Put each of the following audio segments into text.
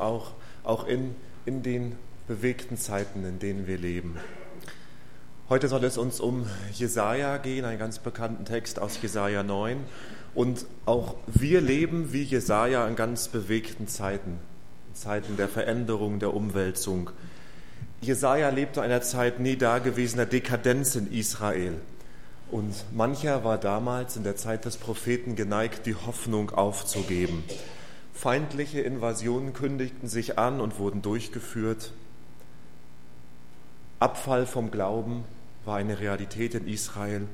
auch, auch in, in den bewegten Zeiten, in denen wir leben. Heute soll es uns um Jesaja gehen, einen ganz bekannten Text aus Jesaja 9. Und auch wir leben wie Jesaja in ganz bewegten Zeiten, in Zeiten der Veränderung, der Umwälzung. Jesaja lebte einer Zeit nie dagewesener Dekadenz in Israel. Und mancher war damals in der Zeit des Propheten geneigt, die Hoffnung aufzugeben. Feindliche Invasionen kündigten sich an und wurden durchgeführt. Abfall vom Glauben war eine Realität in Israel.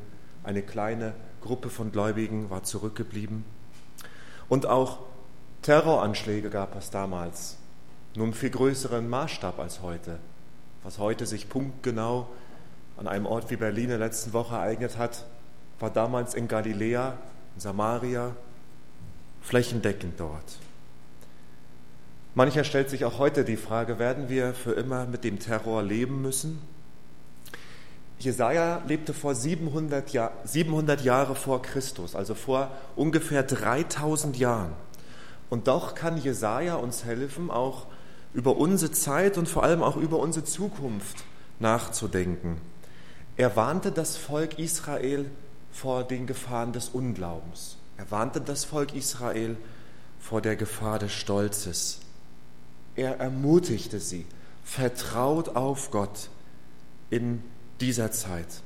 Eine kleine Gruppe von Gläubigen war zurückgeblieben. Und auch Terroranschläge gab es damals, nur im viel größeren Maßstab als heute. Was heute sich punktgenau an einem Ort wie Berlin in der letzten Woche ereignet hat, war damals in Galiläa, in Samaria, flächendeckend dort. Mancher stellt sich auch heute die Frage, werden wir für immer mit dem Terror leben müssen? Jesaja lebte vor 700, Jahr, 700 Jahre vor Christus, also vor ungefähr 3000 Jahren. Und doch kann Jesaja uns helfen, auch über unsere Zeit und vor allem auch über unsere Zukunft nachzudenken. Er warnte das Volk Israel vor den Gefahren des Unglaubens. Er warnte das Volk Israel vor der Gefahr des Stolzes. Er ermutigte sie, vertraut auf Gott in dieser Zeit.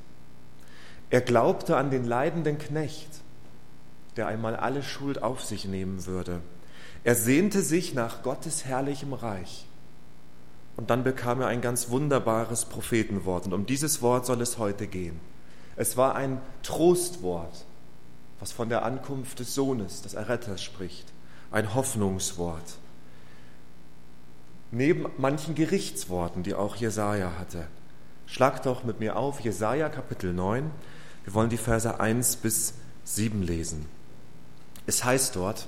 Er glaubte an den leidenden Knecht, der einmal alle Schuld auf sich nehmen würde. Er sehnte sich nach Gottes herrlichem Reich. Und dann bekam er ein ganz wunderbares Prophetenwort. Und um dieses Wort soll es heute gehen. Es war ein Trostwort, was von der Ankunft des Sohnes, des Erretters spricht. Ein Hoffnungswort neben manchen Gerichtsworten, die auch Jesaja hatte. Schlag doch mit mir auf Jesaja Kapitel 9. Wir wollen die Verse 1 bis 7 lesen. Es heißt dort,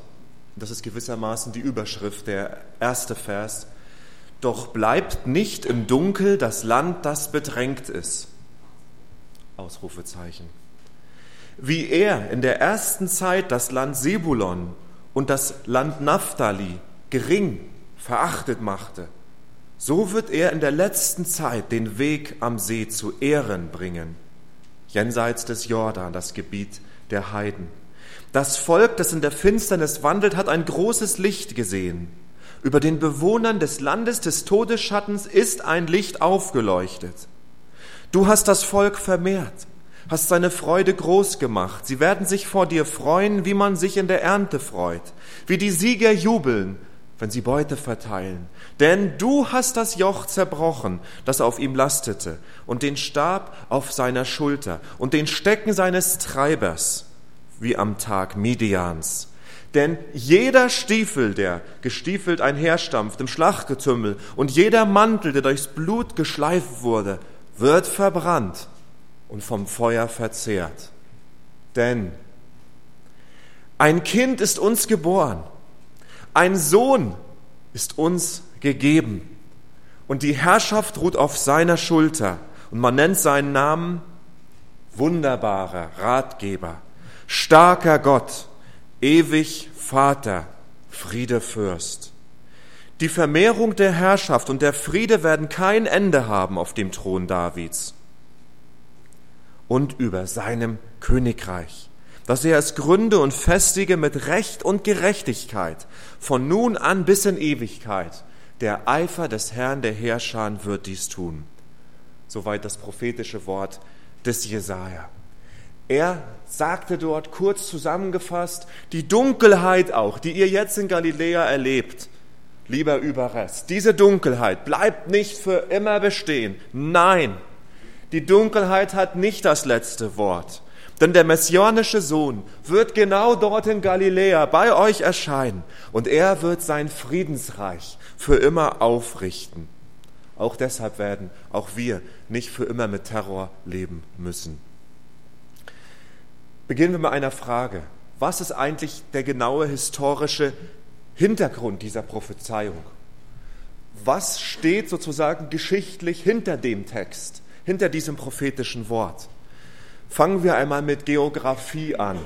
das ist gewissermaßen die Überschrift, der erste Vers, doch bleibt nicht im Dunkel das Land, das bedrängt ist. Ausrufezeichen. Wie er in der ersten Zeit das Land Sebulon und das Land Naphtali gering verachtet machte, so wird er in der letzten Zeit den Weg am See zu Ehren bringen, jenseits des Jordan, das Gebiet der Heiden. Das Volk, das in der Finsternis wandelt, hat ein großes Licht gesehen. Über den Bewohnern des Landes des Todesschattens ist ein Licht aufgeleuchtet. Du hast das Volk vermehrt, hast seine Freude groß gemacht. Sie werden sich vor dir freuen, wie man sich in der Ernte freut, wie die Sieger jubeln, wenn sie Beute verteilen. Denn du hast das Joch zerbrochen, das auf ihm lastete, und den Stab auf seiner Schulter und den Stecken seines Treibers, wie am Tag Midians. Denn jeder Stiefel, der gestiefelt einherstampft im Schlachtgetümmel, und jeder Mantel, der durchs Blut geschleift wurde, wird verbrannt und vom Feuer verzehrt. Denn ein Kind ist uns geboren, ein Sohn ist uns gegeben. Und die Herrschaft ruht auf seiner Schulter. Und man nennt seinen Namen wunderbarer Ratgeber, starker Gott, ewig Vater, Friedefürst. Die Vermehrung der Herrschaft und der Friede werden kein Ende haben auf dem Thron Davids und über seinem Königreich dass er es gründe und festige mit Recht und Gerechtigkeit von nun an bis in Ewigkeit. Der Eifer des Herrn der Herrscher wird dies tun. Soweit das prophetische Wort des Jesaja. Er sagte dort kurz zusammengefasst, die Dunkelheit auch, die ihr jetzt in Galiläa erlebt, lieber Überrest, diese Dunkelheit bleibt nicht für immer bestehen. Nein, die Dunkelheit hat nicht das letzte Wort. Denn der messianische Sohn wird genau dort in Galiläa bei euch erscheinen und er wird sein Friedensreich für immer aufrichten. Auch deshalb werden auch wir nicht für immer mit Terror leben müssen. Beginnen wir mit einer Frage. Was ist eigentlich der genaue historische Hintergrund dieser Prophezeiung? Was steht sozusagen geschichtlich hinter dem Text, hinter diesem prophetischen Wort? Fangen wir einmal mit Geografie an.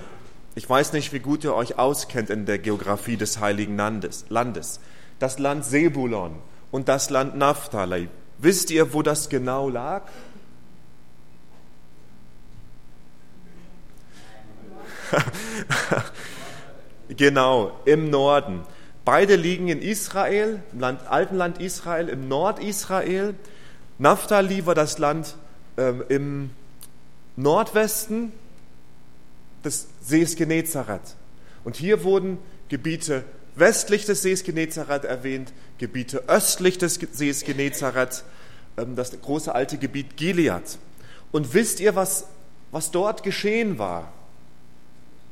Ich weiß nicht, wie gut ihr euch auskennt in der Geografie des Heiligen Landes. das Land Sebulon und das Land Naphtali. Wisst ihr, wo das genau lag? genau, im Norden. Beide liegen in Israel, im Land, alten Land Israel, im Nordisrael. Naphtali war das Land ähm, im Nordwesten des Sees Genezareth. Und hier wurden Gebiete westlich des Sees Genezareth erwähnt, Gebiete östlich des Sees Genezareth, ähm, das große alte Gebiet Gilead. Und wisst ihr, was, was dort geschehen war?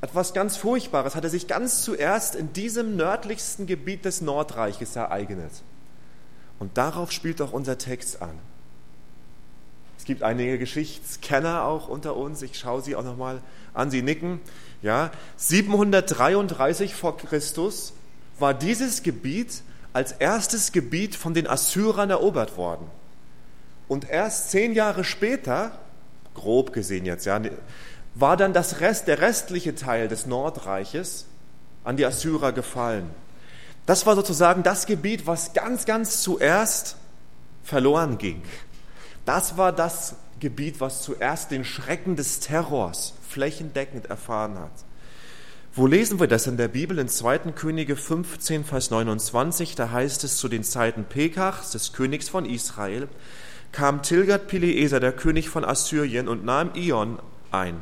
Etwas ganz Furchtbares hatte sich ganz zuerst in diesem nördlichsten Gebiet des Nordreiches ereignet. Und darauf spielt auch unser Text an. Es gibt einige Geschichtskenner auch unter uns. Ich schaue sie auch nochmal an. Sie nicken. Ja, 733 vor Christus war dieses Gebiet als erstes Gebiet von den Assyrern erobert worden. Und erst zehn Jahre später, grob gesehen jetzt, ja, war dann das Rest, der restliche Teil des Nordreiches an die Assyrer gefallen. Das war sozusagen das Gebiet, was ganz, ganz zuerst verloren ging. Das war das Gebiet, was zuerst den Schrecken des Terrors flächendeckend erfahren hat. Wo lesen wir das in der Bibel? In 2. Könige 15, Vers 29, da heißt es zu den Zeiten Pekachs, des Königs von Israel, kam Tilgat-Pileser, der König von Assyrien, und nahm Ion ein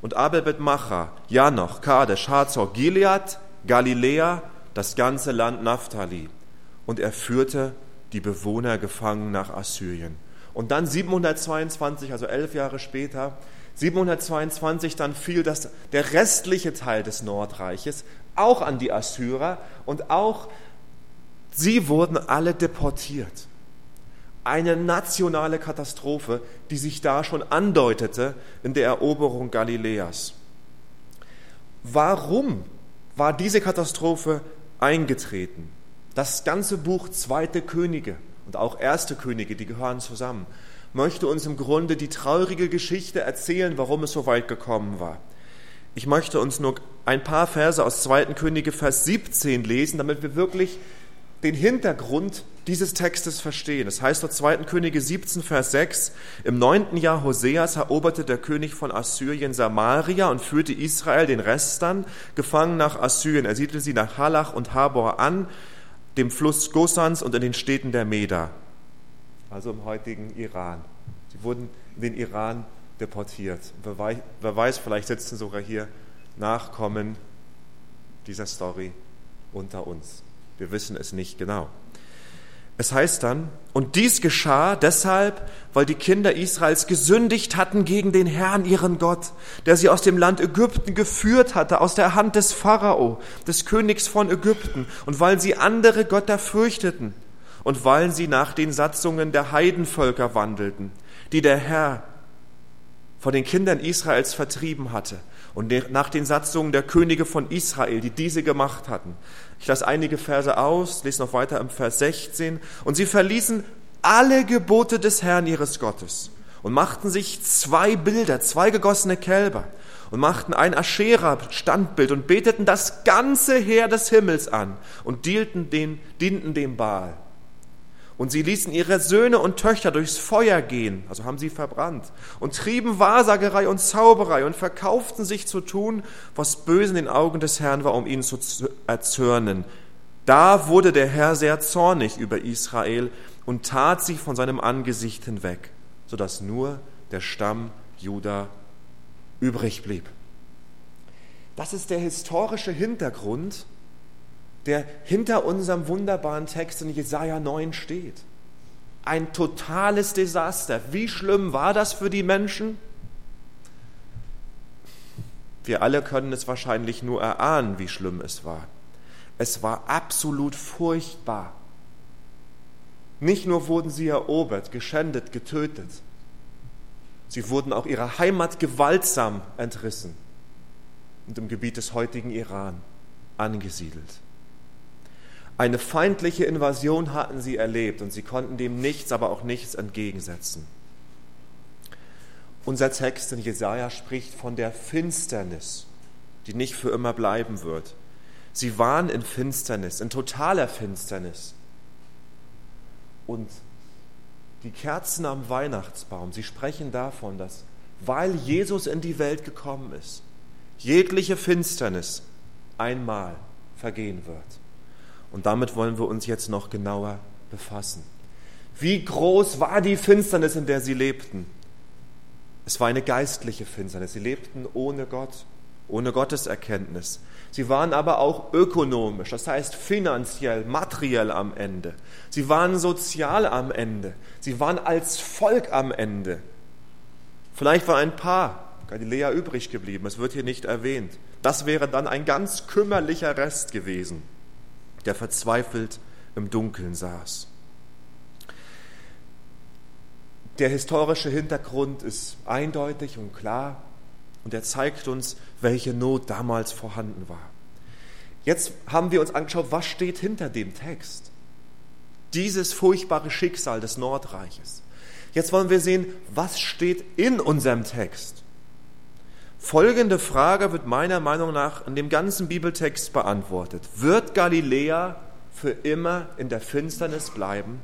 und Abel Macha, Janoch, Kadesh, Hazor, Gilead, Galiläa, das ganze Land Naphtali. Und er führte die Bewohner gefangen nach Assyrien. Und dann 722, also elf Jahre später, 722 dann fiel das, der restliche Teil des Nordreiches auch an die Assyrer und auch sie wurden alle deportiert eine nationale Katastrophe, die sich da schon andeutete in der Eroberung Galiläas. Warum war diese Katastrophe eingetreten? Das ganze Buch Zweite Könige und auch Erste Könige, die gehören zusammen, möchte uns im Grunde die traurige Geschichte erzählen, warum es so weit gekommen war. Ich möchte uns nur ein paar Verse aus Zweiten Könige, Vers 17 lesen, damit wir wirklich den Hintergrund dieses Textes verstehen. Das heißt dort 2. Könige 17, Vers 6, im neunten Jahr Hoseas eroberte der König von Assyrien Samaria und führte Israel, den Rest dann, gefangen nach Assyrien. Er siedelte sie nach Halach und Habor an, dem Fluss Gosans und in den Städten der Meda, also im heutigen Iran. Sie wurden in den Iran deportiert. Wer weiß, vielleicht sitzen sogar hier Nachkommen dieser Story unter uns. Wir wissen es nicht genau. Es heißt dann, und dies geschah deshalb, weil die Kinder Israels gesündigt hatten gegen den Herrn, ihren Gott, der sie aus dem Land Ägypten geführt hatte, aus der Hand des Pharao, des Königs von Ägypten, und weil sie andere Götter fürchteten, und weil sie nach den Satzungen der Heidenvölker wandelten, die der Herr von den Kindern Israels vertrieben hatte, und nach den Satzungen der Könige von Israel, die diese gemacht hatten. Ich lasse einige Verse aus, lese noch weiter im Vers 16. Und sie verließen alle Gebote des Herrn ihres Gottes und machten sich zwei Bilder, zwei gegossene Kälber und machten ein Aschera-Standbild und beteten das ganze Heer des Himmels an und dienten, den, dienten dem Baal. Und sie ließen ihre Söhne und Töchter durchs Feuer gehen, also haben sie verbrannt, und trieben Wahrsagerei und Zauberei und verkauften sich zu tun, was böse in den Augen des Herrn war, um ihn zu erzürnen. Da wurde der Herr sehr zornig über Israel und tat sie von seinem Angesicht hinweg, sodass nur der Stamm Juda übrig blieb. Das ist der historische Hintergrund der hinter unserem wunderbaren Text in Jesaja 9 steht. Ein totales Desaster. Wie schlimm war das für die Menschen? Wir alle können es wahrscheinlich nur erahnen, wie schlimm es war. Es war absolut furchtbar. Nicht nur wurden sie erobert, geschändet, getötet, sie wurden auch ihrer Heimat gewaltsam entrissen und im Gebiet des heutigen Iran angesiedelt. Eine feindliche Invasion hatten sie erlebt und sie konnten dem nichts, aber auch nichts entgegensetzen. Unser Text in Jesaja spricht von der Finsternis, die nicht für immer bleiben wird. Sie waren in Finsternis, in totaler Finsternis. Und die Kerzen am Weihnachtsbaum, sie sprechen davon, dass weil Jesus in die Welt gekommen ist, jegliche Finsternis einmal vergehen wird. Und damit wollen wir uns jetzt noch genauer befassen. Wie groß war die Finsternis, in der sie lebten? Es war eine geistliche Finsternis. Sie lebten ohne Gott, ohne Gotteserkenntnis. Sie waren aber auch ökonomisch, das heißt finanziell, materiell am Ende. Sie waren sozial am Ende. Sie waren als Volk am Ende. Vielleicht war ein Paar Galiläa übrig geblieben, es wird hier nicht erwähnt. Das wäre dann ein ganz kümmerlicher Rest gewesen, der verzweifelt im Dunkeln saß. Der historische Hintergrund ist eindeutig und klar und er zeigt uns, welche Not damals vorhanden war. Jetzt haben wir uns angeschaut, was steht hinter dem Text. Dieses furchtbare Schicksal des Nordreiches. Jetzt wollen wir sehen, was steht in unserem Text. Folgende Frage wird meiner Meinung nach in dem ganzen Bibeltext beantwortet. Wird Galiläa für immer in der Finsternis bleiben?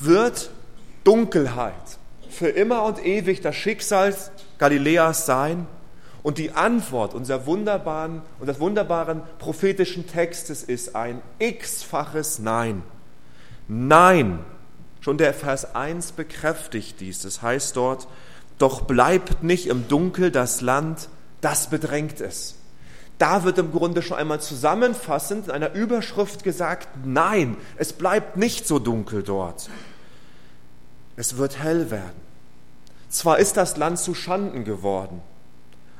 Wird Dunkelheit für immer und ewig das Schicksal Galiläas sein? Und die Antwort unserer wunderbaren und des wunderbaren prophetischen Textes ist ein x-faches Nein. Nein. Schon der Vers 1 bekräftigt dies. Das heißt dort, doch bleibt nicht im Dunkel das Land, das bedrängt es. Da wird im Grunde schon einmal zusammenfassend in einer Überschrift gesagt, nein, es bleibt nicht so dunkel dort. Es wird hell werden. Zwar ist das Land zu Schanden geworden,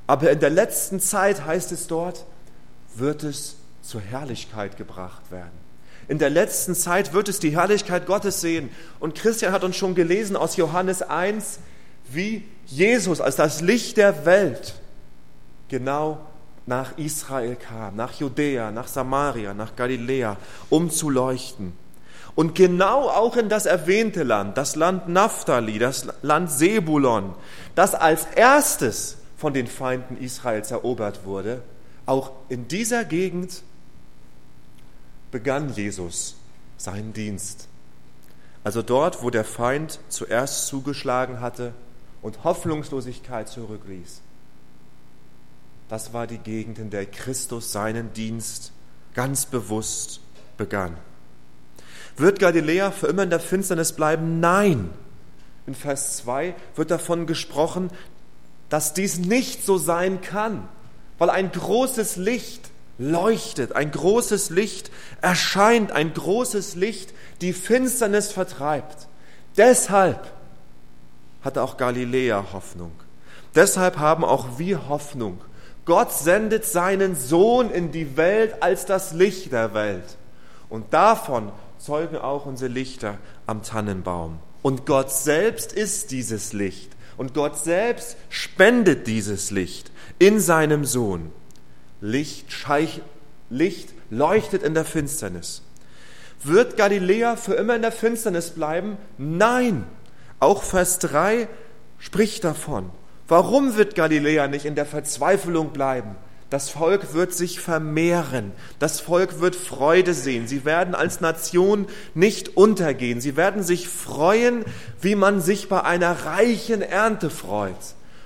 aber in der letzten Zeit heißt es dort, wird es zur Herrlichkeit gebracht werden. In der letzten Zeit wird es die Herrlichkeit Gottes sehen. Und Christian hat uns schon gelesen aus Johannes 1, wie Jesus als das Licht der Welt genau nach Israel kam, nach Judäa, nach Samaria, nach Galiläa, um zu leuchten. Und genau auch in das erwähnte Land, das Land Naphtali, das Land Sebulon, das als erstes von den Feinden Israels erobert wurde, auch in dieser Gegend begann Jesus seinen Dienst. Also dort, wo der Feind zuerst zugeschlagen hatte, und Hoffnungslosigkeit zurückließ. Das war die Gegend, in der Christus seinen Dienst ganz bewusst begann. Wird Galiläa für immer in der Finsternis bleiben? Nein. In Vers 2 wird davon gesprochen, dass dies nicht so sein kann, weil ein großes Licht leuchtet, ein großes Licht erscheint, ein großes Licht die Finsternis vertreibt. Deshalb hatte auch Galiläa Hoffnung. Deshalb haben auch wir Hoffnung. Gott sendet seinen Sohn in die Welt als das Licht der Welt. Und davon zeugen auch unsere Lichter am Tannenbaum. Und Gott selbst ist dieses Licht. Und Gott selbst spendet dieses Licht in seinem Sohn. Licht, Scheich, Licht leuchtet in der Finsternis. Wird Galiläa für immer in der Finsternis bleiben? Nein. Auch Vers 3 spricht davon. Warum wird Galiläa nicht in der Verzweiflung bleiben? Das Volk wird sich vermehren. Das Volk wird Freude sehen. Sie werden als Nation nicht untergehen. Sie werden sich freuen, wie man sich bei einer reichen Ernte freut.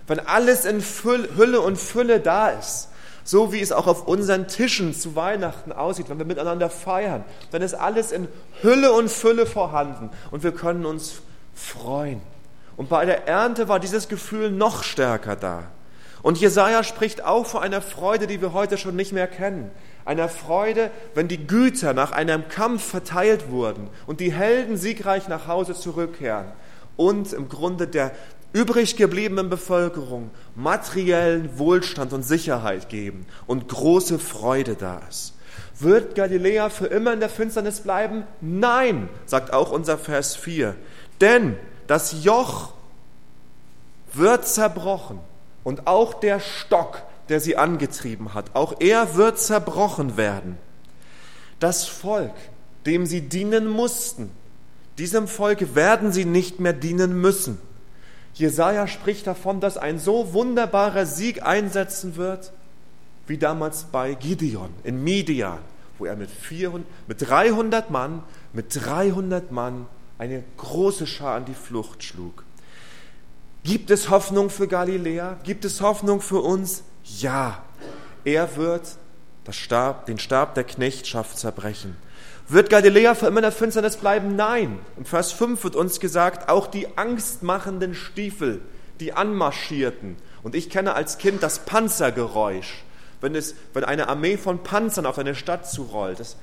Wenn alles in Hülle und Fülle da ist. So wie es auch auf unseren Tischen zu Weihnachten aussieht, wenn wir miteinander feiern, dann ist alles in Hülle und Fülle vorhanden und wir können uns freuen. Und bei der Ernte war dieses Gefühl noch stärker da. Und Jesaja spricht auch von einer Freude, die wir heute schon nicht mehr kennen. Einer Freude, wenn die Güter nach einem Kampf verteilt wurden und die Helden siegreich nach Hause zurückkehren und im Grunde der übrig gebliebenen Bevölkerung materiellen Wohlstand und Sicherheit geben und große Freude da ist. Wird Galiläa für immer in der Finsternis bleiben? Nein, sagt auch unser Vers 4. Denn das Joch wird zerbrochen und auch der Stock, der sie angetrieben hat, auch er wird zerbrochen werden. Das Volk, dem sie dienen mussten, diesem Volk werden sie nicht mehr dienen müssen. Jesaja spricht davon, dass ein so wunderbarer Sieg einsetzen wird, wie damals bei Gideon in Midian, wo er mit, 400, mit 300 Mann, mit 300 Mann eine große Schar an die Flucht schlug. Gibt es Hoffnung für Galiläa? Gibt es Hoffnung für uns? Ja. Er wird Stab, den Stab der Knechtschaft zerbrechen. Wird Galiläa für immer in der Finsternis bleiben? Nein. Im Vers 5 wird uns gesagt, auch die angstmachenden Stiefel, die anmarschierten. Und ich kenne als Kind das Panzergeräusch, wenn, es, wenn eine Armee von Panzern auf eine Stadt zurollt. Das,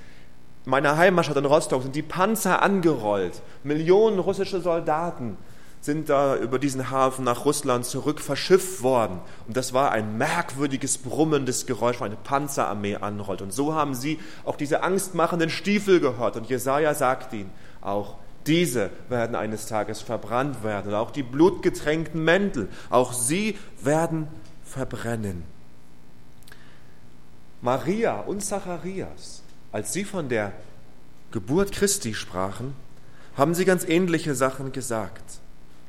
meine Heimatstadt in Rostock sind die Panzer angerollt. Millionen russische Soldaten sind da über diesen Hafen nach Russland zurück verschifft worden. Und das war ein merkwürdiges, brummendes Geräusch, wo eine Panzerarmee anrollt. Und so haben sie auch diese angstmachenden Stiefel gehört. Und Jesaja sagt ihnen, auch diese werden eines Tages verbrannt werden. Und auch die blutgetränkten Mäntel, auch sie werden verbrennen. Maria und Zacharias, als sie von der Geburt Christi sprachen, haben sie ganz ähnliche Sachen gesagt.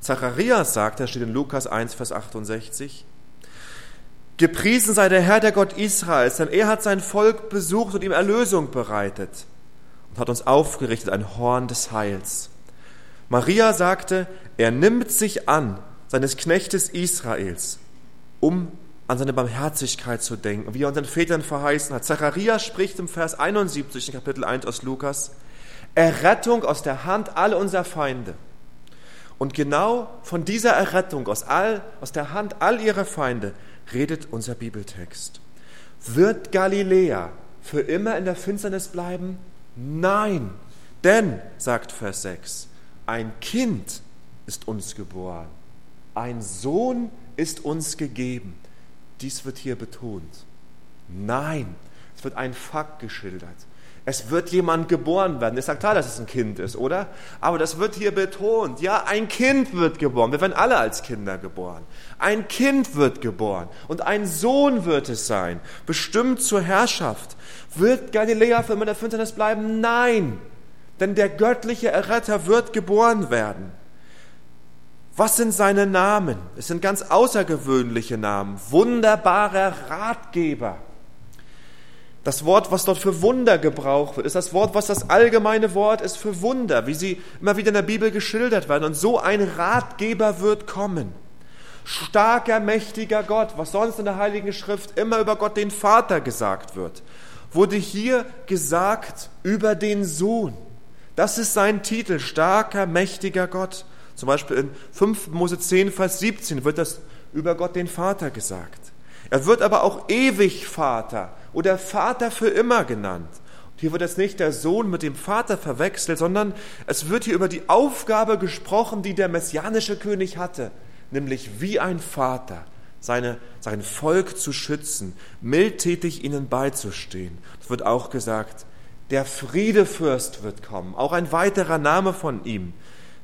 Zacharias sagt, da steht in Lukas 1, Vers 68, Gepriesen sei der Herr, der Gott Israels, denn er hat sein Volk besucht und ihm Erlösung bereitet und hat uns aufgerichtet ein Horn des Heils. Maria sagte, er nimmt sich an seines Knechtes Israels, um an seine Barmherzigkeit zu denken, wie er unseren Vätern verheißen hat. Zacharias spricht im Vers 71 in Kapitel 1 aus Lukas, Errettung aus der Hand all unserer Feinde. Und genau von dieser Errettung aus, all, aus der Hand all ihrer Feinde redet unser Bibeltext. Wird Galiläa für immer in der Finsternis bleiben? Nein, denn, sagt Vers 6, ein Kind ist uns geboren, ein Sohn ist uns gegeben. Dies wird hier betont. Nein, es wird ein Fakt geschildert. Es wird jemand geboren werden. Es sagt klar, dass es ein Kind ist, oder? Aber das wird hier betont. Ja, ein Kind wird geboren. Wir werden alle als Kinder geboren. Ein Kind wird geboren und ein Sohn wird es sein, bestimmt zur Herrschaft. Wird Galiläa für immer der Finsternis bleiben? Nein, denn der göttliche Erretter wird geboren werden. Was sind seine Namen? Es sind ganz außergewöhnliche Namen. Wunderbarer Ratgeber das Wort, was dort für Wunder gebraucht wird, ist das Wort, was das allgemeine Wort ist für Wunder, wie sie immer wieder in der Bibel geschildert werden. Und so ein Ratgeber wird kommen. Starker, mächtiger Gott, was sonst in der Heiligen Schrift immer über Gott den Vater gesagt wird, wurde hier gesagt über den Sohn. Das ist sein Titel, starker, mächtiger Gott. Zum Beispiel in 5 Mose 10, Vers 17 wird das über Gott den Vater gesagt. Er wird aber auch ewig Vater oder Vater für immer genannt. Und hier wird jetzt nicht der Sohn mit dem Vater verwechselt, sondern es wird hier über die Aufgabe gesprochen, die der messianische König hatte, nämlich wie ein Vater seine, sein Volk zu schützen, mildtätig ihnen beizustehen. Es wird auch gesagt, der Friedefürst wird kommen, auch ein weiterer Name von ihm.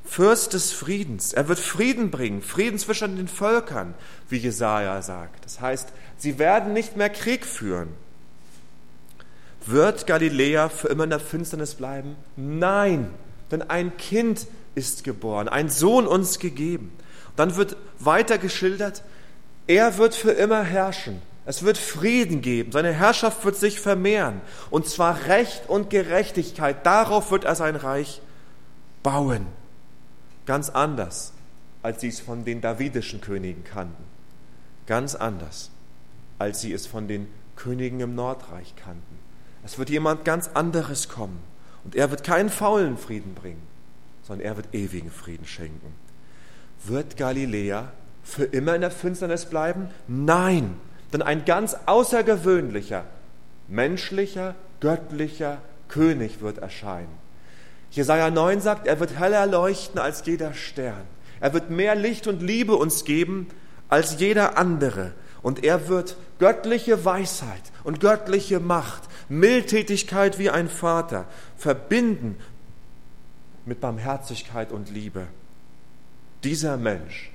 Fürst des Friedens. Er wird Frieden bringen, Frieden zwischen den Völkern, wie Jesaja sagt. Das heißt, sie werden nicht mehr Krieg führen. Wird Galiläa für immer in der Finsternis bleiben? Nein, denn ein Kind ist geboren, ein Sohn uns gegeben. Dann wird weiter geschildert, er wird für immer herrschen. Es wird Frieden geben, seine Herrschaft wird sich vermehren. Und zwar Recht und Gerechtigkeit, darauf wird er sein Reich bauen. Ganz anders, als sie es von den davidischen Königen kannten. Ganz anders, als sie es von den Königen im Nordreich kannten. Es wird jemand ganz anderes kommen. Und er wird keinen faulen Frieden bringen, sondern er wird ewigen Frieden schenken. Wird Galiläa für immer in der Finsternis bleiben? Nein, denn ein ganz außergewöhnlicher, menschlicher, göttlicher König wird erscheinen. Jesaja 9 sagt, er wird heller leuchten als jeder Stern. Er wird mehr Licht und Liebe uns geben als jeder andere. Und er wird göttliche Weisheit und göttliche Macht, Mildtätigkeit wie ein Vater verbinden mit Barmherzigkeit und Liebe. Dieser Mensch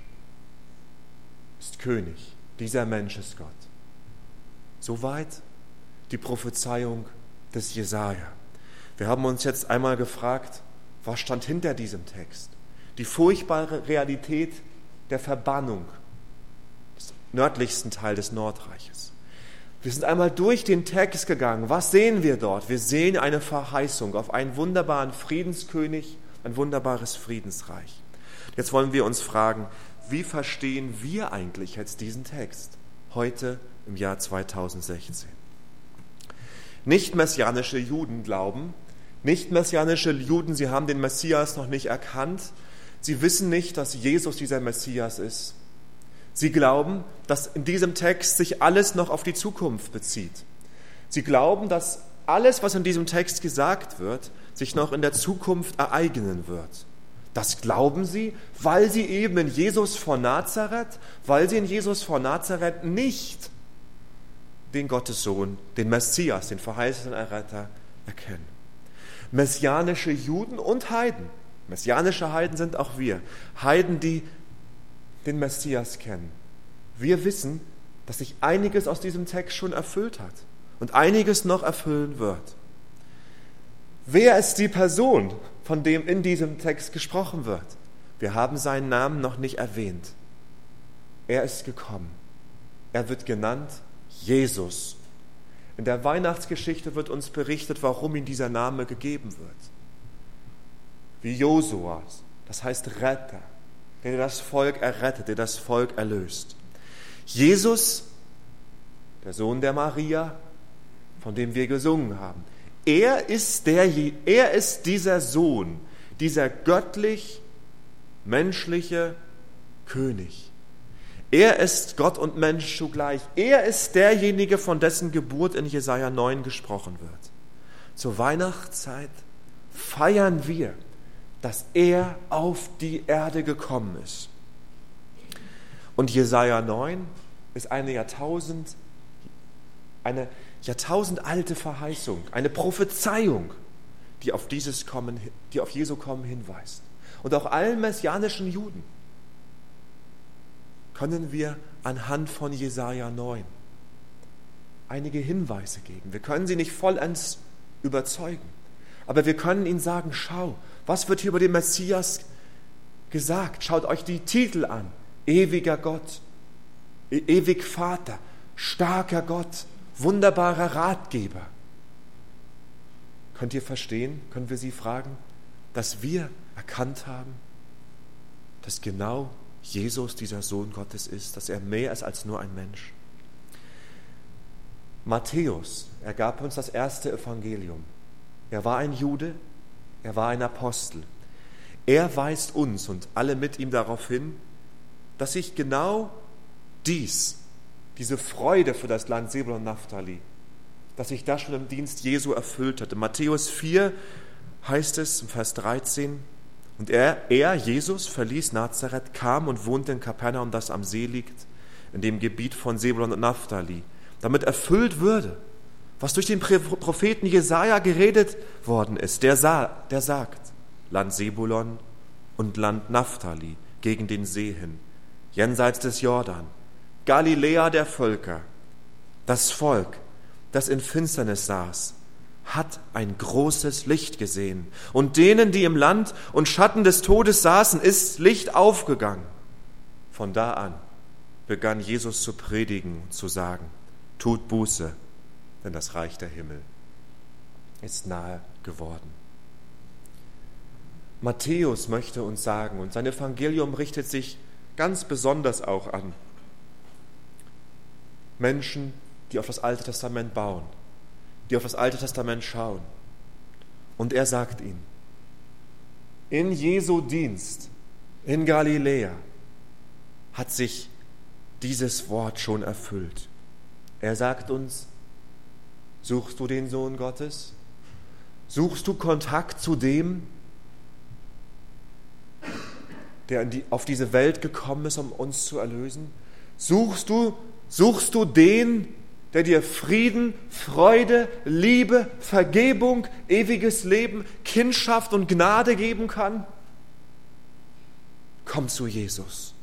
ist König, dieser Mensch ist Gott. Soweit die Prophezeiung des Jesaja. Wir haben uns jetzt einmal gefragt, was stand hinter diesem Text? Die furchtbare Realität der Verbannung nördlichsten Teil des Nordreiches. Wir sind einmal durch den Text gegangen. Was sehen wir dort? Wir sehen eine Verheißung auf einen wunderbaren Friedenskönig, ein wunderbares Friedensreich. Jetzt wollen wir uns fragen, wie verstehen wir eigentlich jetzt diesen Text heute im Jahr 2016? Nicht messianische Juden glauben, nicht messianische Juden, sie haben den Messias noch nicht erkannt, sie wissen nicht, dass Jesus dieser Messias ist. Sie glauben, dass in diesem Text sich alles noch auf die Zukunft bezieht. Sie glauben, dass alles, was in diesem Text gesagt wird, sich noch in der Zukunft ereignen wird. Das glauben sie, weil sie eben in Jesus von Nazareth, weil sie in Jesus von Nazareth nicht den Gottessohn, den Messias, den verheißenen Erretter erkennen. Messianische Juden und Heiden, messianische Heiden sind auch wir, Heiden, die den Messias kennen. Wir wissen, dass sich einiges aus diesem Text schon erfüllt hat und einiges noch erfüllen wird. Wer ist die Person, von dem in diesem Text gesprochen wird? Wir haben seinen Namen noch nicht erwähnt. Er ist gekommen. Er wird genannt Jesus. In der Weihnachtsgeschichte wird uns berichtet, warum ihm dieser Name gegeben wird. Wie Josuas, das heißt Retter der das Volk errettet, der das Volk erlöst. Jesus, der Sohn der Maria, von dem wir gesungen haben, er ist, der, er ist dieser Sohn, dieser göttlich menschliche König. Er ist Gott und Mensch zugleich. Er ist derjenige, von dessen Geburt in Jesaja 9 gesprochen wird. Zur Weihnachtszeit feiern wir dass er auf die Erde gekommen ist. Und Jesaja 9 ist eine Jahrtausend, eine jahrtausendalte Verheißung, eine Prophezeiung, die auf dieses Kommen, die auf Jesu Kommen hinweist. Und auch allen messianischen Juden können wir anhand von Jesaja 9 einige Hinweise geben. Wir können sie nicht vollends überzeugen, aber wir können ihnen sagen: Schau, was wird hier über den Messias gesagt? Schaut euch die Titel an. Ewiger Gott, e-, ewig Vater, starker Gott, wunderbarer Ratgeber. Könnt ihr verstehen, können wir Sie fragen, dass wir erkannt haben, dass genau Jesus dieser Sohn Gottes ist, dass er mehr ist als nur ein Mensch? Matthäus, er gab uns das erste Evangelium. Er war ein Jude, er war ein Apostel. Er weist uns und alle mit ihm darauf hin, dass sich genau dies, diese Freude für das Land Sebel und Naphtali, dass sich das schon im Dienst Jesu erfüllt hatte. Matthäus 4 heißt es im Vers 13, und er, er, Jesus, verließ Nazareth, kam und wohnte in Kapernaum, das am See liegt, in dem Gebiet von Sebulon und Naphtali, damit erfüllt würde, was durch den Propheten Jesaja geredet worden ist. Der, sah, der sagt, Land Sebulon und Land Naphtali gegen den See hin, jenseits des Jordan, Galiläa der Völker. Das Volk, das in Finsternis saß, hat ein großes Licht gesehen. Und denen, die im Land und Schatten des Todes saßen, ist Licht aufgegangen. Von da an begann Jesus zu predigen und zu sagen, tut Buße, denn das Reich der Himmel ist nahe geworden. Matthäus möchte uns sagen, und sein Evangelium richtet sich ganz besonders auch an Menschen, die auf das Alte Testament bauen, die auf das Alte Testament schauen. Und er sagt ihnen, in Jesu Dienst in Galiläa hat sich dieses Wort schon erfüllt. Er sagt uns, Suchst du den Sohn Gottes? Suchst du Kontakt zu dem, der die, auf diese Welt gekommen ist, um uns zu erlösen? Suchst du, suchst du den, der dir Frieden, Freude, Liebe, Vergebung, ewiges Leben, Kindschaft und Gnade geben kann? Komm zu Jesus.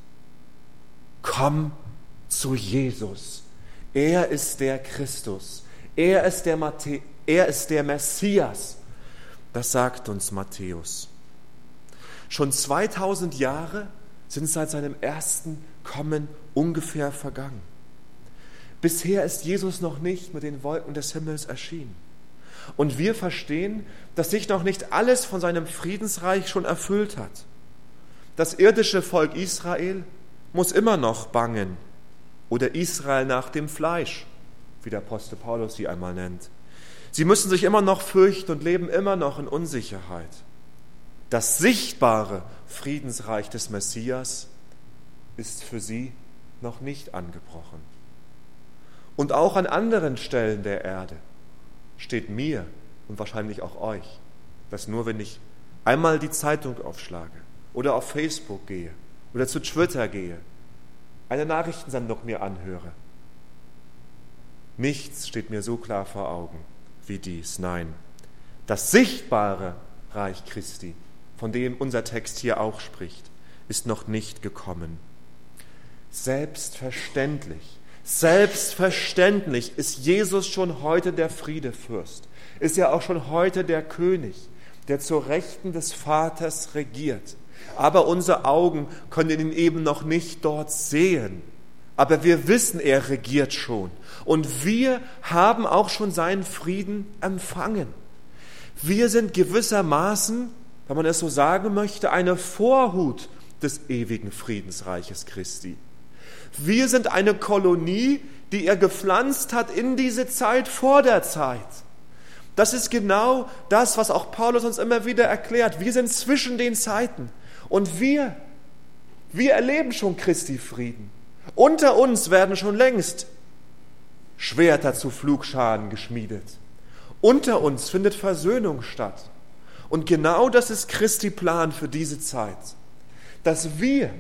Komm zu Jesus. Er ist der Christus. Er ist der, Matthä er ist der Messias. Das sagt uns Matthäus. Schon 2000 Jahre sind seit seinem ersten Kommen ungefähr vergangen. Bisher ist Jesus noch nicht mit den Wolken des Himmels erschienen. Und wir verstehen, dass sich noch nicht alles von seinem Friedensreich schon erfüllt hat. Das irdische Volk Israel muss immer noch bangen oder Israel nach dem Fleisch, wie der Apostel Paulus sie einmal nennt. Sie müssen sich immer noch fürchten und leben immer noch in Unsicherheit. Das sichtbare Friedensreich des Messias ist für sie noch nicht angebrochen. Und auch an anderen Stellen der Erde steht mir und wahrscheinlich auch euch, dass nur wenn ich einmal die Zeitung aufschlage oder auf Facebook gehe oder zu Twitter gehe, eine Nachrichtensendung mir anhöre, nichts steht mir so klar vor Augen wie dies. Nein, das sichtbare Reich Christi, von dem unser Text hier auch spricht, ist noch nicht gekommen. Selbstverständlich, selbstverständlich ist Jesus schon heute der Friedefürst, ist ja auch schon heute der König, der zur Rechten des Vaters regiert. Aber unsere Augen können ihn eben noch nicht dort sehen. Aber wir wissen, er regiert schon. Und wir haben auch schon seinen Frieden empfangen. Wir sind gewissermaßen, wenn man es so sagen möchte, eine Vorhut des ewigen Friedensreiches Christi. Wir sind eine Kolonie, die er gepflanzt hat in diese Zeit vor der Zeit. Das ist genau das, was auch Paulus uns immer wieder erklärt. Wir sind zwischen den Zeiten. Und wir, wir erleben schon Christi Frieden. Unter uns werden schon längst Schwerter zu Flugscharen geschmiedet. Unter uns findet Versöhnung statt. Und genau das ist Christi Plan für diese Zeit, dass wir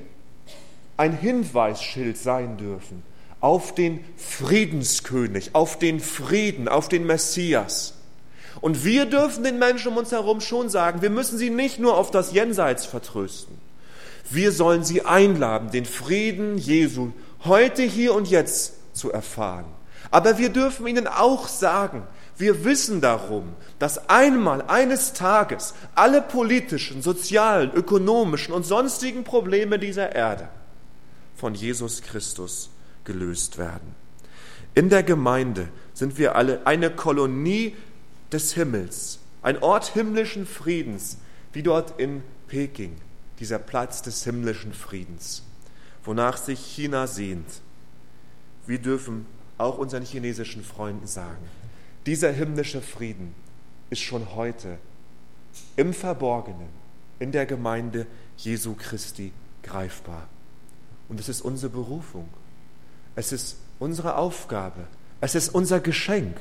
ein Hinweisschild sein dürfen auf den Friedenskönig, auf den Frieden, auf den Messias. Und wir dürfen den Menschen um uns herum schon sagen, wir müssen sie nicht nur auf das Jenseits vertrösten. Wir sollen sie einladen, den Frieden Jesu heute, hier und jetzt zu erfahren. Aber wir dürfen ihnen auch sagen, wir wissen darum, dass einmal eines Tages alle politischen, sozialen, ökonomischen und sonstigen Probleme dieser Erde von Jesus Christus gelöst werden. In der Gemeinde sind wir alle eine Kolonie des Himmels, ein Ort himmlischen Friedens, wie dort in Peking, dieser Platz des himmlischen Friedens, wonach sich China sehnt. Wir dürfen auch unseren chinesischen Freunden sagen, dieser himmlische Frieden ist schon heute im Verborgenen in der Gemeinde Jesu Christi greifbar. Und es ist unsere Berufung. Es ist unsere Aufgabe. Es ist unser Geschenk,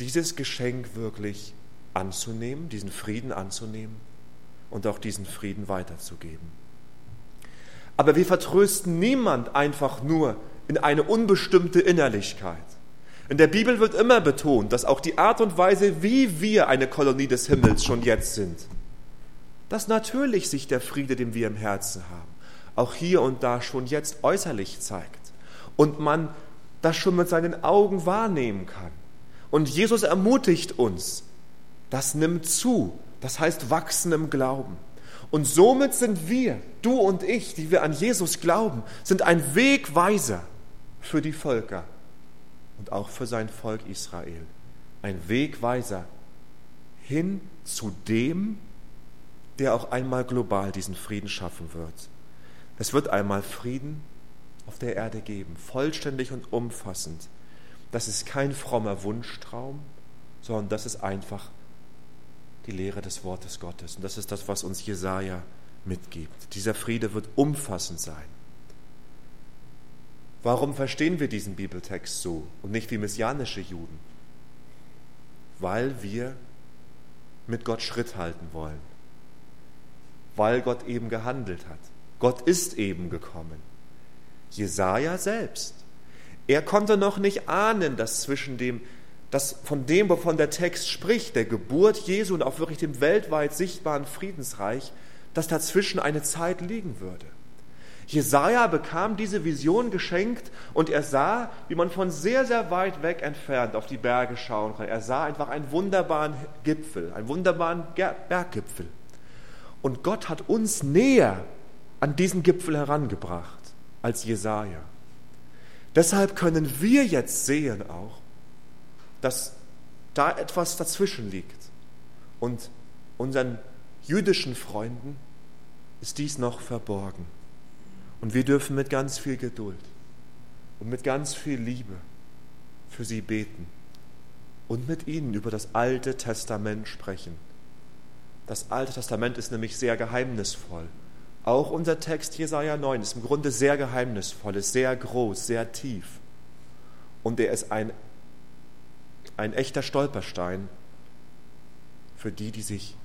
dieses Geschenk wirklich anzunehmen, diesen Frieden anzunehmen und auch diesen Frieden weiterzugeben. Aber wir vertrösten niemand einfach nur in eine unbestimmte Innerlichkeit. In der Bibel wird immer betont, dass auch die Art und Weise, wie wir eine Kolonie des Himmels schon jetzt sind, dass natürlich sich der Friede, den wir im Herzen haben, auch hier und da schon jetzt äußerlich zeigt und man das schon mit seinen Augen wahrnehmen kann. Und Jesus ermutigt uns, das nimmt zu, das heißt wachsen im Glauben. Und somit sind wir, du und ich, die wir an Jesus glauben, sind ein Wegweiser für die Völker und auch für sein Volk Israel. Ein Wegweiser hin zu dem, der auch einmal global diesen Frieden schaffen wird. Es wird einmal Frieden auf der Erde geben, vollständig und umfassend. Das ist kein frommer Wunschtraum, sondern das ist einfach die Lehre des Wortes Gottes. Und das ist das, was uns Jesaja mitgibt. Dieser Friede wird umfassend sein. Warum verstehen wir diesen Bibeltext so und nicht wie messianische Juden? Weil wir mit Gott Schritt halten wollen. Weil Gott eben gehandelt hat. Gott ist eben gekommen. Jesaja selbst er konnte noch nicht ahnen, dass zwischen dem, dass von dem, wovon der Text spricht, der Geburt Jesu und auch wirklich dem weltweit sichtbaren Friedensreich, dass dazwischen eine Zeit liegen würde. Jesaja bekam diese Vision geschenkt und er sah, wie man von sehr, sehr weit weg entfernt auf die Berge schauen kann. Er sah einfach einen wunderbaren Gipfel, einen wunderbaren Berggipfel. Und Gott hat uns näher an diesen Gipfel herangebracht als Jesaja. Deshalb können wir jetzt sehen auch, dass da etwas dazwischen liegt. Und unseren jüdischen Freunden ist dies noch verborgen. Und wir dürfen mit ganz viel Geduld und mit ganz viel Liebe für sie beten und mit ihnen über das Alte Testament sprechen. Das Alte Testament ist nämlich sehr geheimnisvoll. Auch unser Text Jesaja 9 ist im Grunde sehr geheimnisvoll, ist sehr groß, sehr tief. Und er ist ein, ein echter Stolperstein für die, die sich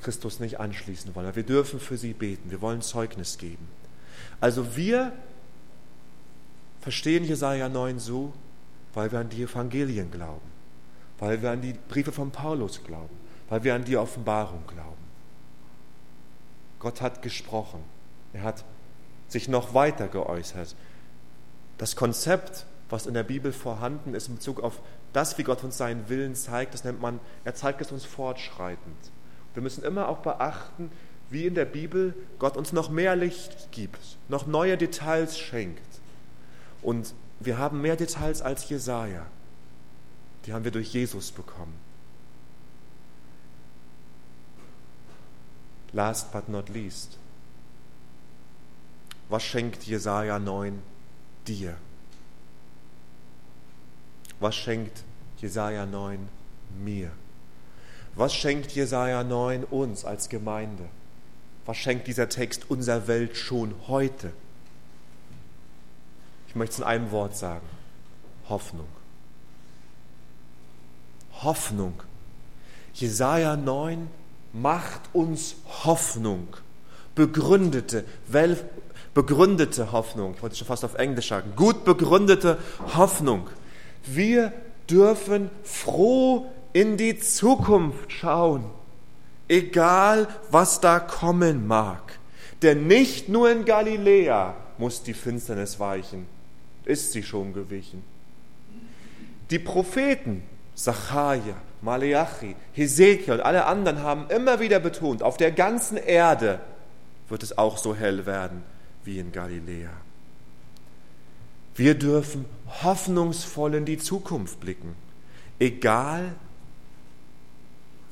Christus nicht anschließen wollen. Aber wir dürfen für sie beten, wir wollen Zeugnis geben. Also wir verstehen Jesaja 9 so, weil wir an die Evangelien glauben, weil wir an die Briefe von Paulus glauben, weil wir an die Offenbarung glauben. Gott hat gesprochen, er hat sich noch weiter geäußert. Das Konzept, was in der Bibel vorhanden ist in Bezug auf das, wie Gott uns seinen Willen zeigt, das nennt man, er zeigt es uns fortschreitend. Wir müssen immer auch beachten, wie in der Bibel Gott uns noch mehr Licht gibt, noch neue Details schenkt. Und wir haben mehr Details als Jesaja. Die haben wir durch Jesus bekommen. Last but not least. Was schenkt Jesaja 9 dir? Was schenkt Jesaja 9 mir? Was schenkt Jesaja 9 uns als Gemeinde? Was schenkt dieser Text unserer Welt schon heute? Ich möchte es in einem Wort sagen. Hoffnung. Hoffnung. Jesaja 9 macht uns Hoffnung. Begründete, well, begründete Hoffnung. Ich wollte schon fast auf Englisch sagen. Gut begründete Hoffnung. Wir dürfen froh in die Zukunft schauen, egal was da kommen mag. Denn nicht nur in Galiläa muss die Finsternis weichen, ist sie schon gewichen. Die Propheten, Zacharia, Maleachi, Hesekiel und alle anderen haben immer wieder betont, auf der ganzen Erde wird es auch so hell werden wie in Galiläa. Wir dürfen hoffnungsvoll in die Zukunft blicken, egal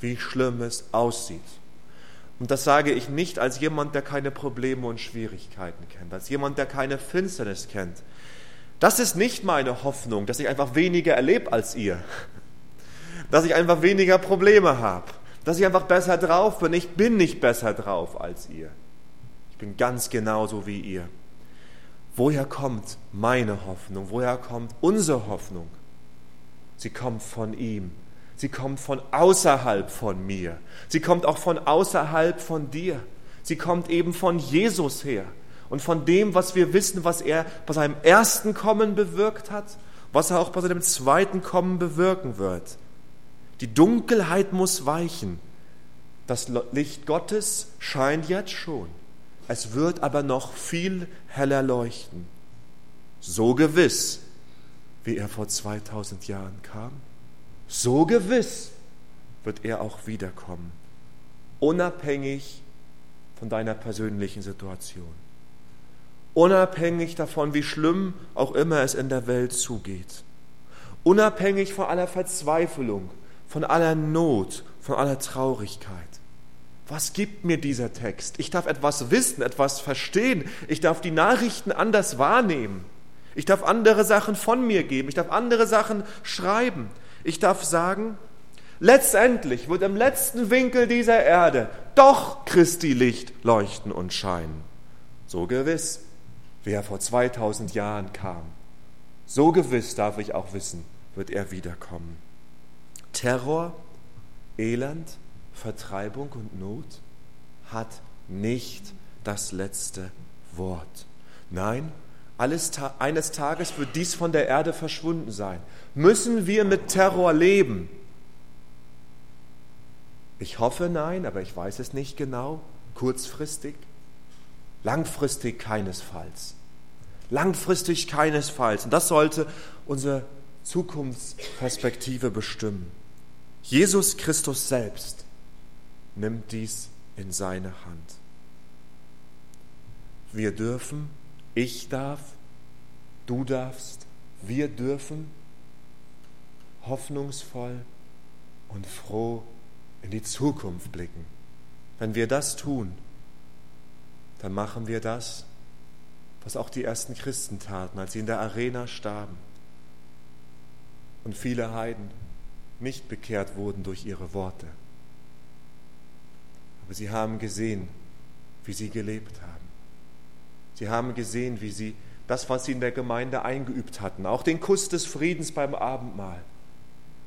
wie schlimm es aussieht. Und das sage ich nicht als jemand, der keine Probleme und Schwierigkeiten kennt, als jemand, der keine Finsternis kennt. Das ist nicht meine Hoffnung, dass ich einfach weniger erlebe als ihr, dass ich einfach weniger Probleme habe, dass ich einfach besser drauf bin. Ich bin nicht besser drauf als ihr. Ich bin ganz genauso wie ihr. Woher kommt meine Hoffnung? Woher kommt unsere Hoffnung? Sie kommt von ihm. Sie kommt von außerhalb von mir. Sie kommt auch von außerhalb von dir. Sie kommt eben von Jesus her und von dem, was wir wissen, was er bei seinem ersten Kommen bewirkt hat, was er auch bei seinem zweiten Kommen bewirken wird. Die Dunkelheit muss weichen. Das Licht Gottes scheint jetzt schon. Es wird aber noch viel heller leuchten. So gewiss, wie er vor 2000 Jahren kam, so gewiss wird er auch wiederkommen, unabhängig von deiner persönlichen Situation, unabhängig davon, wie schlimm auch immer es in der Welt zugeht, unabhängig von aller Verzweiflung, von aller Not, von aller Traurigkeit. Was gibt mir dieser Text? Ich darf etwas wissen, etwas verstehen. Ich darf die Nachrichten anders wahrnehmen. Ich darf andere Sachen von mir geben. Ich darf andere Sachen schreiben. Ich darf sagen, letztendlich wird im letzten Winkel dieser Erde doch Christi Licht leuchten und scheinen. So gewiss, wer vor 2000 Jahren kam. So gewiss darf ich auch wissen, wird er wiederkommen. Terror, Elend, Vertreibung und Not hat nicht das letzte Wort. Nein, alles, eines Tages wird dies von der Erde verschwunden sein. Müssen wir mit Terror leben? Ich hoffe nein, aber ich weiß es nicht genau. Kurzfristig? Langfristig keinesfalls. Langfristig keinesfalls. Und das sollte unsere Zukunftsperspektive bestimmen. Jesus Christus selbst nimmt dies in seine Hand. Wir dürfen, ich darf Du darfst, wir dürfen hoffnungsvoll und froh in die Zukunft blicken. Wenn wir das tun, dann machen wir das, was auch die ersten Christen taten, als sie in der Arena starben und viele Heiden nicht bekehrt wurden durch ihre Worte. Aber sie haben gesehen, wie sie gelebt haben. Sie haben gesehen, wie sie das, was sie in der Gemeinde eingeübt hatten, auch den Kuss des Friedens beim Abendmahl,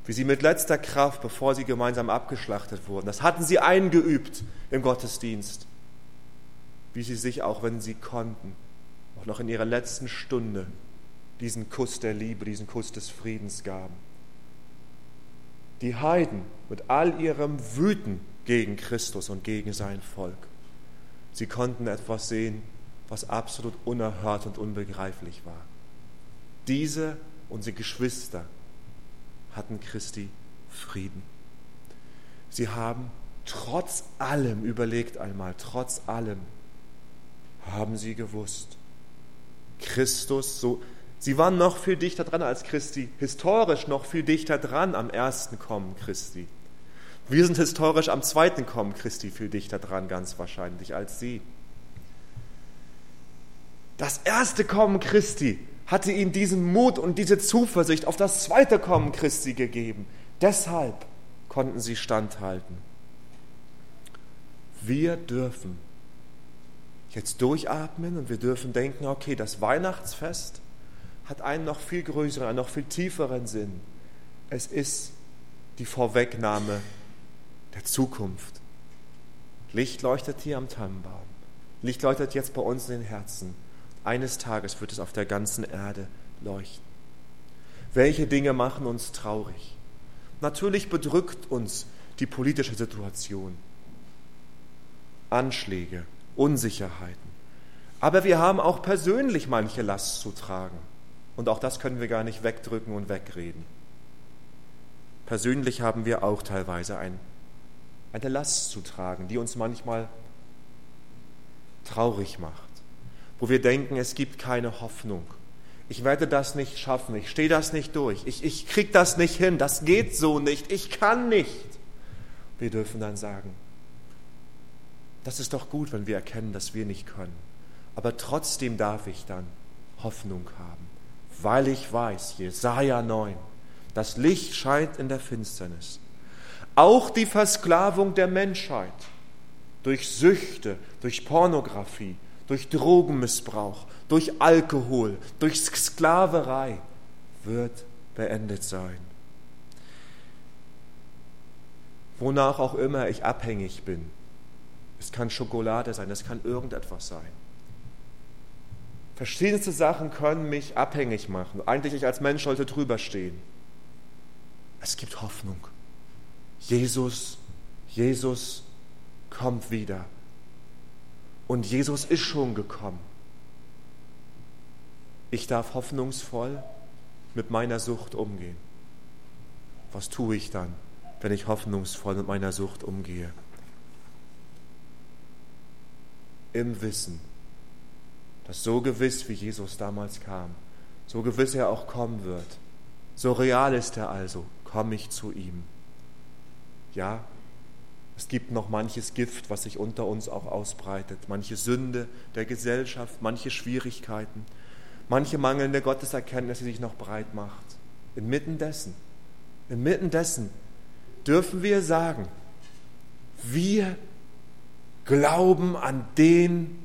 wie sie mit letzter Kraft, bevor sie gemeinsam abgeschlachtet wurden, das hatten sie eingeübt im Gottesdienst, wie sie sich, auch wenn sie konnten, auch noch in ihrer letzten Stunde diesen Kuss der Liebe, diesen Kuss des Friedens gaben. Die Heiden mit all ihrem Wüten gegen Christus und gegen sein Volk, sie konnten etwas sehen, was absolut unerhört und unbegreiflich war. Diese, unsere Geschwister, hatten Christi Frieden. Sie haben trotz allem, überlegt einmal, trotz allem, haben sie gewusst, Christus, so, sie waren noch viel dichter dran als Christi, historisch noch viel dichter dran am ersten Kommen Christi. Wir sind historisch am zweiten Kommen Christi viel dichter dran, ganz wahrscheinlich, als sie. Das erste Kommen Christi hatte ihnen diesen Mut und diese Zuversicht auf das zweite Kommen Christi gegeben. Deshalb konnten sie standhalten. Wir dürfen jetzt durchatmen und wir dürfen denken, okay, das Weihnachtsfest hat einen noch viel größeren, einen noch viel tieferen Sinn. Es ist die Vorwegnahme der Zukunft. Licht leuchtet hier am Tannenbaum. Licht leuchtet jetzt bei uns in den Herzen. Eines Tages wird es auf der ganzen Erde leuchten. Welche Dinge machen uns traurig? Natürlich bedrückt uns die politische Situation, Anschläge, Unsicherheiten. Aber wir haben auch persönlich manche Last zu tragen. Und auch das können wir gar nicht wegdrücken und wegreden. Persönlich haben wir auch teilweise ein, eine Last zu tragen, die uns manchmal traurig macht wo wir denken, es gibt keine Hoffnung. Ich werde das nicht schaffen, ich stehe das nicht durch, ich, ich kriege das nicht hin, das geht so nicht, ich kann nicht. Wir dürfen dann sagen, das ist doch gut, wenn wir erkennen, dass wir nicht können. Aber trotzdem darf ich dann Hoffnung haben, weil ich weiß, Jesaja 9, das Licht scheint in der Finsternis. Auch die Versklavung der Menschheit durch Süchte, durch Pornografie, durch Drogenmissbrauch, durch Alkohol, durch Sklaverei wird beendet sein. Wonach auch immer ich abhängig bin. Es kann Schokolade sein, es kann irgendetwas sein. Verschiedenste Sachen können mich abhängig machen. Eigentlich ich als Mensch sollte drüber stehen. Es gibt Hoffnung. Jesus, Jesus kommt wieder. Und Jesus ist schon gekommen. Ich darf hoffnungsvoll mit meiner Sucht umgehen. Was tue ich dann, wenn ich hoffnungsvoll mit meiner Sucht umgehe? Im Wissen, dass so gewiss wie Jesus damals kam, so gewiss er auch kommen wird, so real ist er also, komme ich zu ihm. Ja, es gibt noch manches Gift, was sich unter uns auch ausbreitet, manche Sünde der Gesellschaft, manche Schwierigkeiten, manche mangelnde Gotteserkenntnis, die sich noch breit macht. Inmitten dessen, inmitten dessen dürfen wir sagen, wir glauben an den,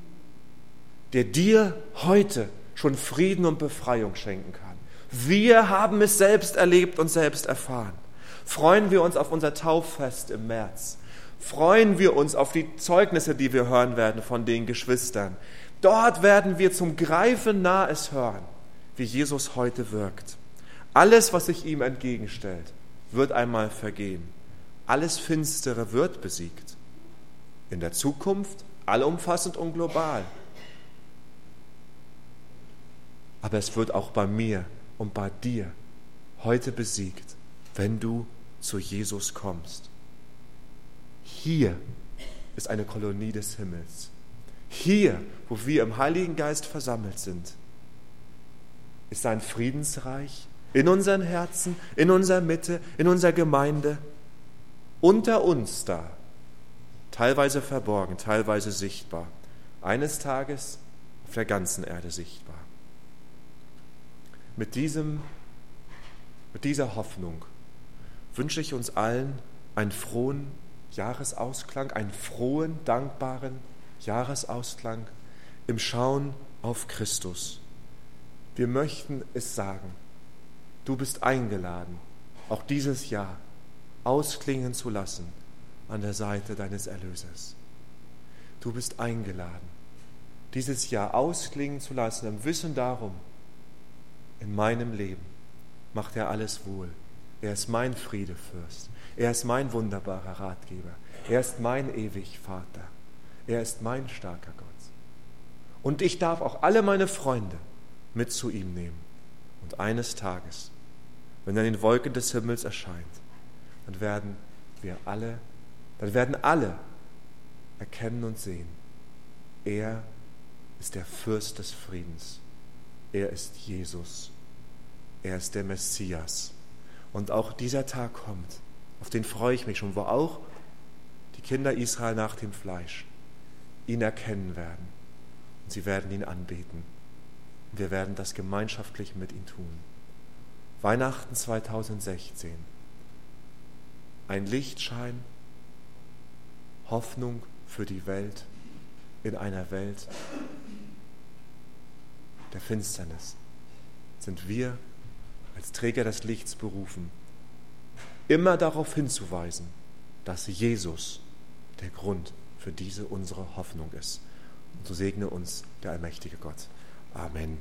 der dir heute schon Frieden und Befreiung schenken kann. Wir haben es selbst erlebt und selbst erfahren. Freuen wir uns auf unser Tauffest im März freuen wir uns auf die Zeugnisse, die wir hören werden von den Geschwistern. Dort werden wir zum Greifen nahes hören, wie Jesus heute wirkt. Alles, was sich ihm entgegenstellt, wird einmal vergehen. Alles Finstere wird besiegt. In der Zukunft allumfassend und global. Aber es wird auch bei mir und bei dir heute besiegt, wenn du zu Jesus kommst. Hier ist eine Kolonie des Himmels. Hier, wo wir im Heiligen Geist versammelt sind, ist sein Friedensreich in unseren Herzen, in unserer Mitte, in unserer Gemeinde, unter uns da, teilweise verborgen, teilweise sichtbar, eines Tages auf der ganzen Erde sichtbar. Mit, diesem, mit dieser Hoffnung wünsche ich uns allen einen frohen Jahresausklang, einen frohen, dankbaren Jahresausklang im Schauen auf Christus. Wir möchten es sagen. Du bist eingeladen, auch dieses Jahr ausklingen zu lassen an der Seite deines Erlösers. Du bist eingeladen, dieses Jahr ausklingen zu lassen im Wissen darum, in meinem Leben macht er alles wohl. Er ist mein Friedefürst. Er ist mein wunderbarer Ratgeber. Er ist mein ewig Vater. Er ist mein starker Gott. Und ich darf auch alle meine Freunde mit zu ihm nehmen. Und eines Tages, wenn er in den Wolken des Himmels erscheint, dann werden wir alle, dann werden alle erkennen und sehen, er ist der Fürst des Friedens. Er ist Jesus. Er ist der Messias. Und auch dieser Tag kommt, auf den freue ich mich schon, wo auch die Kinder Israel nach dem Fleisch ihn erkennen werden. Und sie werden ihn anbeten. Und wir werden das gemeinschaftlich mit ihm tun. Weihnachten 2016. Ein Lichtschein, Hoffnung für die Welt in einer Welt der Finsternis. Sind wir als Träger des Lichts berufen, immer darauf hinzuweisen, dass Jesus der Grund für diese unsere Hoffnung ist. Und so segne uns der allmächtige Gott. Amen.